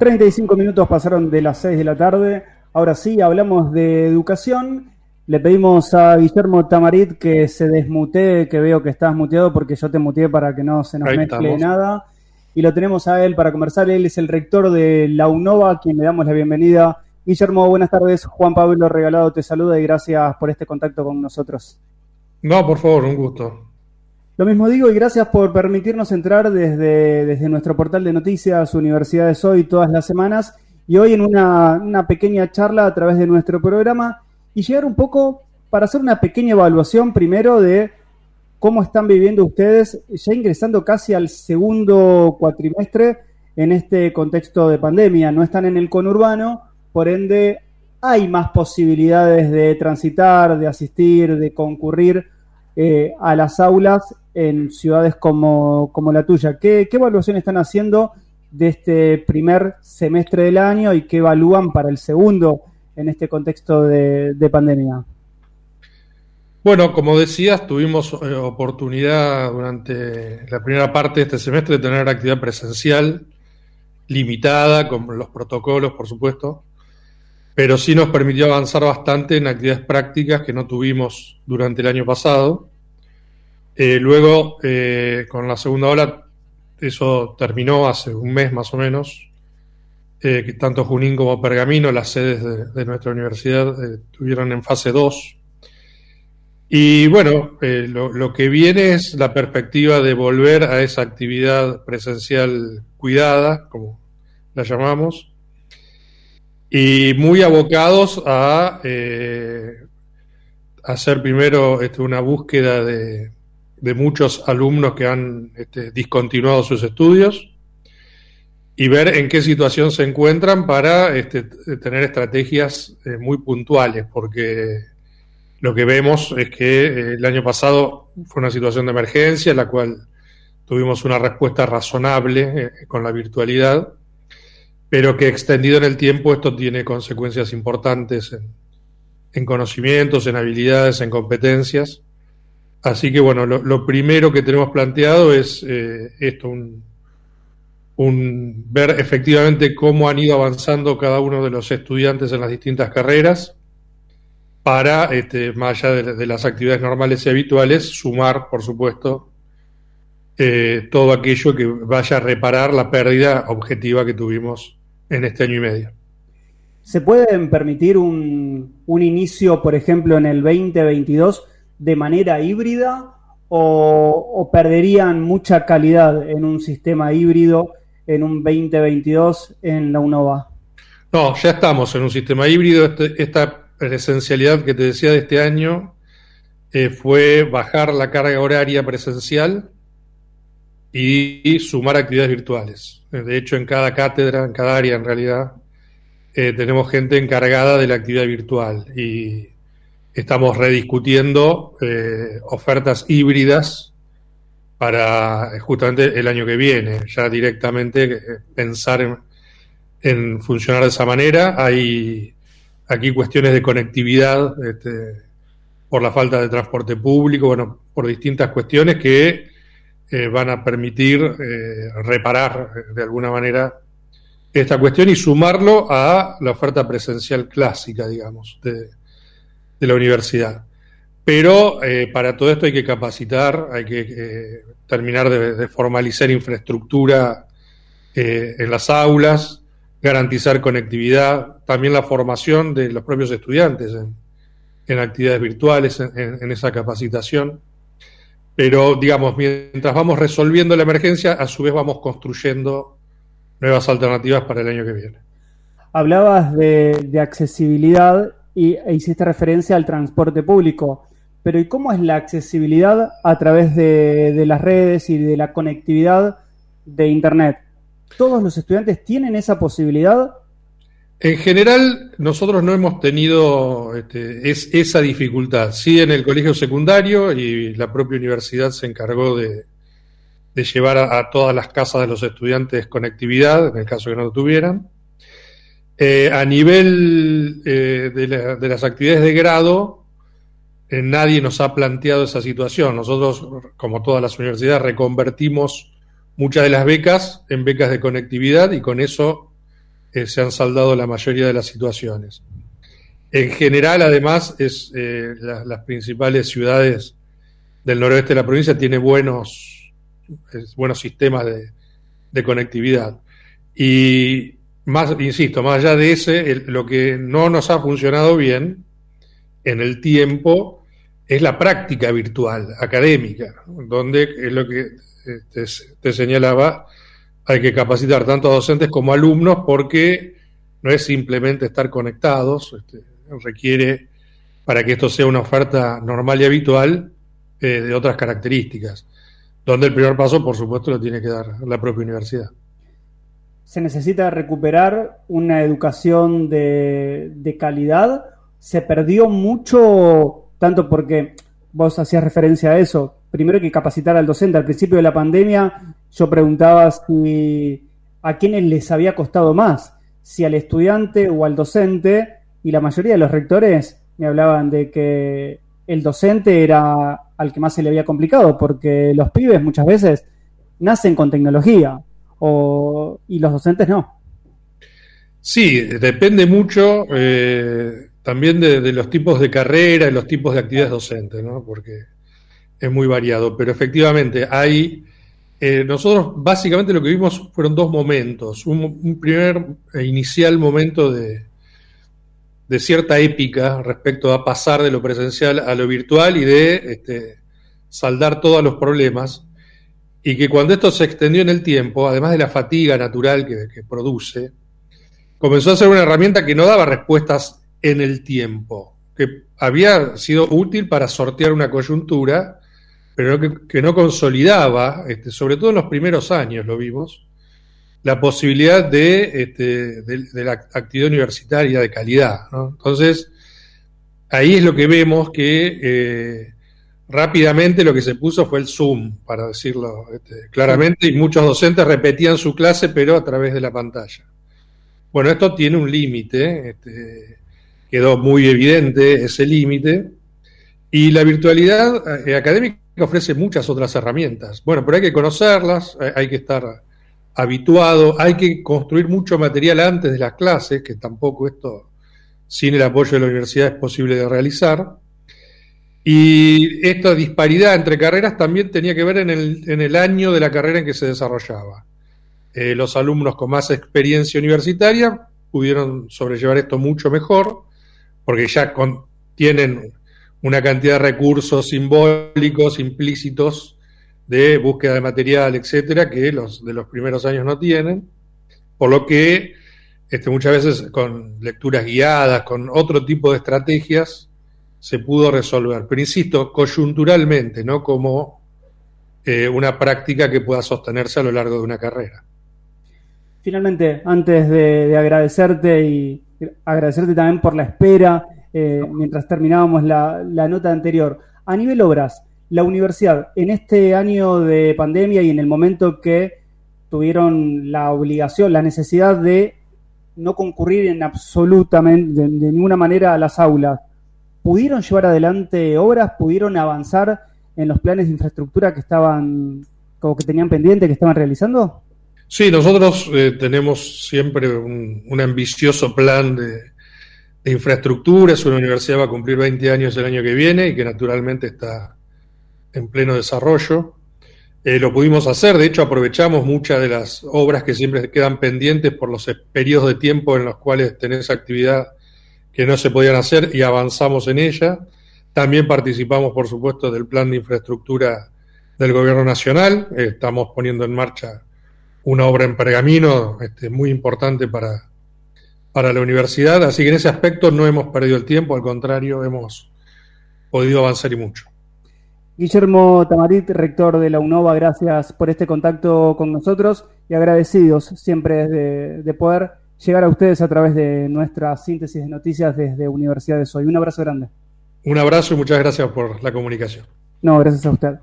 35 minutos pasaron de las 6 de la tarde. Ahora sí, hablamos de educación. Le pedimos a Guillermo Tamarit que se desmutee, que veo que estás muteado porque yo te muteé para que no se nos mezcle nada. Y lo tenemos a él para conversar. Él es el rector de la UNOVA, a quien le damos la bienvenida. Guillermo, buenas tardes. Juan Pablo Regalado te saluda y gracias por este contacto con nosotros. No, por favor, un gusto. Lo mismo digo y gracias por permitirnos entrar desde, desde nuestro portal de noticias Universidades Hoy todas las semanas y hoy en una, una pequeña charla a través de nuestro programa y llegar un poco para hacer una pequeña evaluación primero de cómo están viviendo ustedes ya ingresando casi al segundo cuatrimestre en este contexto de pandemia. No están en el conurbano, por ende hay más posibilidades de transitar, de asistir, de concurrir eh, a las aulas en ciudades como, la tuya. ¿Qué, ¿Qué evaluación están haciendo de este primer semestre del año y qué evalúan para el segundo en este contexto de, pandemia? Bueno, como decías, tuvimos eh, oportunidad durante la primera parte de este semestre de tener actividad presencial limitada, con los protocolos, por supuesto, pero sí nos permitió avanzar bastante en actividades prácticas que no tuvimos durante el año pasado. Eh, luego, eh, con la segunda ola, eso terminó hace un mes más o menos, eh, que tanto Junín como Pergamino, las sedes de, nuestra universidad, estuvieron en fase 2. Y bueno, lo, que viene es la perspectiva de volver a esa actividad presencial cuidada, como la llamamos, y muy abocados a hacer primero este, una búsqueda de, de muchos alumnos que han este, discontinuado sus estudios y ver en qué situación se encuentran para este, tener estrategias eh, muy puntuales, porque lo que vemos es que eh, el año pasado fue una situación de emergencia en la cual tuvimos una respuesta razonable eh, con la virtualidad, pero que extendido en el tiempo esto tiene consecuencias importantes en conocimientos, en habilidades, en competencias Así que bueno, lo, primero que tenemos planteado es eh, esto, un, ver efectivamente cómo han ido avanzando cada uno de los estudiantes en las distintas carreras para, este, más allá de, las actividades normales y habituales, sumar, por supuesto, eh, todo aquello que vaya a reparar la pérdida objetiva que tuvimos en este año y medio. ¿Se pueden permitir un, un inicio, por ejemplo, en el 2022 de manera híbrida o, perderían mucha calidad en un sistema híbrido en un 2022 en la UNOVA? No, ya estamos en un sistema híbrido. Este, esta presencialidad que te decía de este año eh, fue bajar la carga horaria presencial y, sumar actividades virtuales. De hecho, en cada cátedra, en cada área en realidad, eh, tenemos gente encargada de la actividad virtual y estamos rediscutiendo eh, ofertas híbridas para justamente el año que viene, ya directamente eh, pensar en, funcionar de esa manera. Hay aquí cuestiones de conectividad este, por la falta de transporte público, bueno, por distintas cuestiones que eh, van a permitir reparar de alguna manera esta cuestión y sumarlo a la oferta presencial clásica, digamos, de, de la universidad. Pero eh, para todo esto hay que capacitar, hay que eh, terminar de, formalizar infraestructura eh, en las aulas, garantizar conectividad, también la formación de los propios estudiantes en, actividades virtuales, en, esa capacitación. Pero, digamos, mientras vamos resolviendo la emergencia, a su vez vamos construyendo nuevas alternativas para el año que viene. Hablabas de, de accesibilidad y e hiciste referencia al transporte público. Pero ¿y cómo es la accesibilidad a través de, las redes y de la conectividad de Internet? ¿Todos los estudiantes tienen esa posibilidad? En general, nosotros no hemos tenido este, esa dificultad. Sí, en el colegio secundario y la propia universidad se encargó de, llevar a, todas las casas de los estudiantes conectividad, en el caso que no lo tuvieran. Eh, a nivel eh, de, las actividades de grado, eh, nadie nos ha planteado esa situación. Nosotros, como todas las universidades, reconvertimos muchas de las becas en becas de conectividad y con eso se han saldado la mayoría de las situaciones. En general, además, es las principales ciudades del noroeste de la provincia tienen buenos, buenos sistemas de, de, conectividad. Y más, insisto, más allá de ese, lo que no nos ha funcionado bien en el tiempo es la práctica virtual académica, donde es lo que te, te señalaba, hay que capacitar tanto a docentes como alumnos porque no es simplemente estar conectados, este, requiere, para que esto sea una oferta normal y habitual, eh, de otras características, donde el primer paso, por supuesto, lo tiene que dar la propia universidad. ¿Se necesita recuperar una educación de, de calidad? ¿Se perdió mucho, tanto porque vos hacías referencia a eso, primero hay que capacitar al docente. Al principio de la pandemia yo preguntaba si a quiénes les había costado más, si al estudiante o al docente, y la mayoría de los rectores me hablaban de que el docente era al que más se le había complicado, porque los pibes muchas veces nacen con tecnología o, y los docentes no. Sí, depende mucho eh, también de, los tipos de carrera y los tipos de actividades docentes, ¿no? porque es muy variado, pero efectivamente hay... Eh, nosotros básicamente lo que vimos fueron dos momentos. un primer e inicial momento de, de cierta épica respecto a pasar de lo presencial a lo virtual y de este, saldar todos los problemas. Y que cuando esto se extendió en el tiempo, además de la fatiga natural que, produce, comenzó a ser una herramienta que no daba respuestas en el tiempo, que había sido útil para sortear una coyuntura, pero que, no consolidaba, este, sobre todo en los primeros años lo vimos, la posibilidad de, este, la actividad universitaria de calidad. Entonces, ahí es lo que vemos que eh, rápidamente lo que se puso fue el Zoom, para decirlo este, claramente, y muchos docentes repetían su clase, pero a través de la pantalla. Bueno, esto tiene un límite, este, quedó muy evidente ese límite, y la virtualidad eh, académica ofrece muchas otras herramientas. Bueno, pero hay que conocerlas, hay que estar habituado, hay que construir mucho material antes de las clases, que tampoco esto sin el apoyo de la universidad es posible de realizar. Y esta disparidad entre carreras también tenía que ver en el, año de la carrera en que se desarrollaba. Eh, los alumnos con más experiencia universitaria pudieron sobrellevar esto mucho mejor, porque ya tienen una cantidad de recursos simbólicos implícitos de búsqueda de material, etcétera, que los de los primeros años no tienen, por lo que este, muchas veces con lecturas guiadas, con otro tipo de estrategias, se pudo resolver. Pero insisto, coyunturalmente, no como eh, una práctica que pueda sostenerse a lo largo de una carrera. Finalmente, antes de, agradecerte y agradecerte también por la espera eh, mientras terminábamos la, la nota anterior, a nivel obras, la universidad en este año de pandemia y en el momento que tuvieron la obligación, la necesidad de no concurrir en absolutamente, de, ninguna manera a las aulas, ¿pudieron llevar adelante obras? ¿Pudieron avanzar en los planes de infraestructura que estaban, como que tenían pendiente, que estaban realizando? Sí, nosotros eh, tenemos siempre un, ambicioso plan de, infraestructura. Una universidad va a cumplir 20 años el año que viene y que naturalmente está en pleno desarrollo. Eh, lo pudimos hacer, de hecho aprovechamos muchas de las obras que siempre quedan pendientes por los periodos de tiempo en los cuales tenés actividad que no se podían hacer y avanzamos en ella. También participamos, por supuesto, del plan de infraestructura del Gobierno Nacional. Estamos poniendo en marcha una obra en pergamino este, muy importante para, para la universidad. Así que en ese aspecto no hemos perdido el tiempo, al contrario, hemos podido avanzar y mucho. Guillermo Tamarit, rector de la UNOVA, gracias por este contacto con nosotros y agradecidos siempre de, poder llegar a ustedes a través de nuestra síntesis de noticias desde Universidades Hoy. Un abrazo grande. Un abrazo y muchas gracias por la comunicación. No, gracias a usted.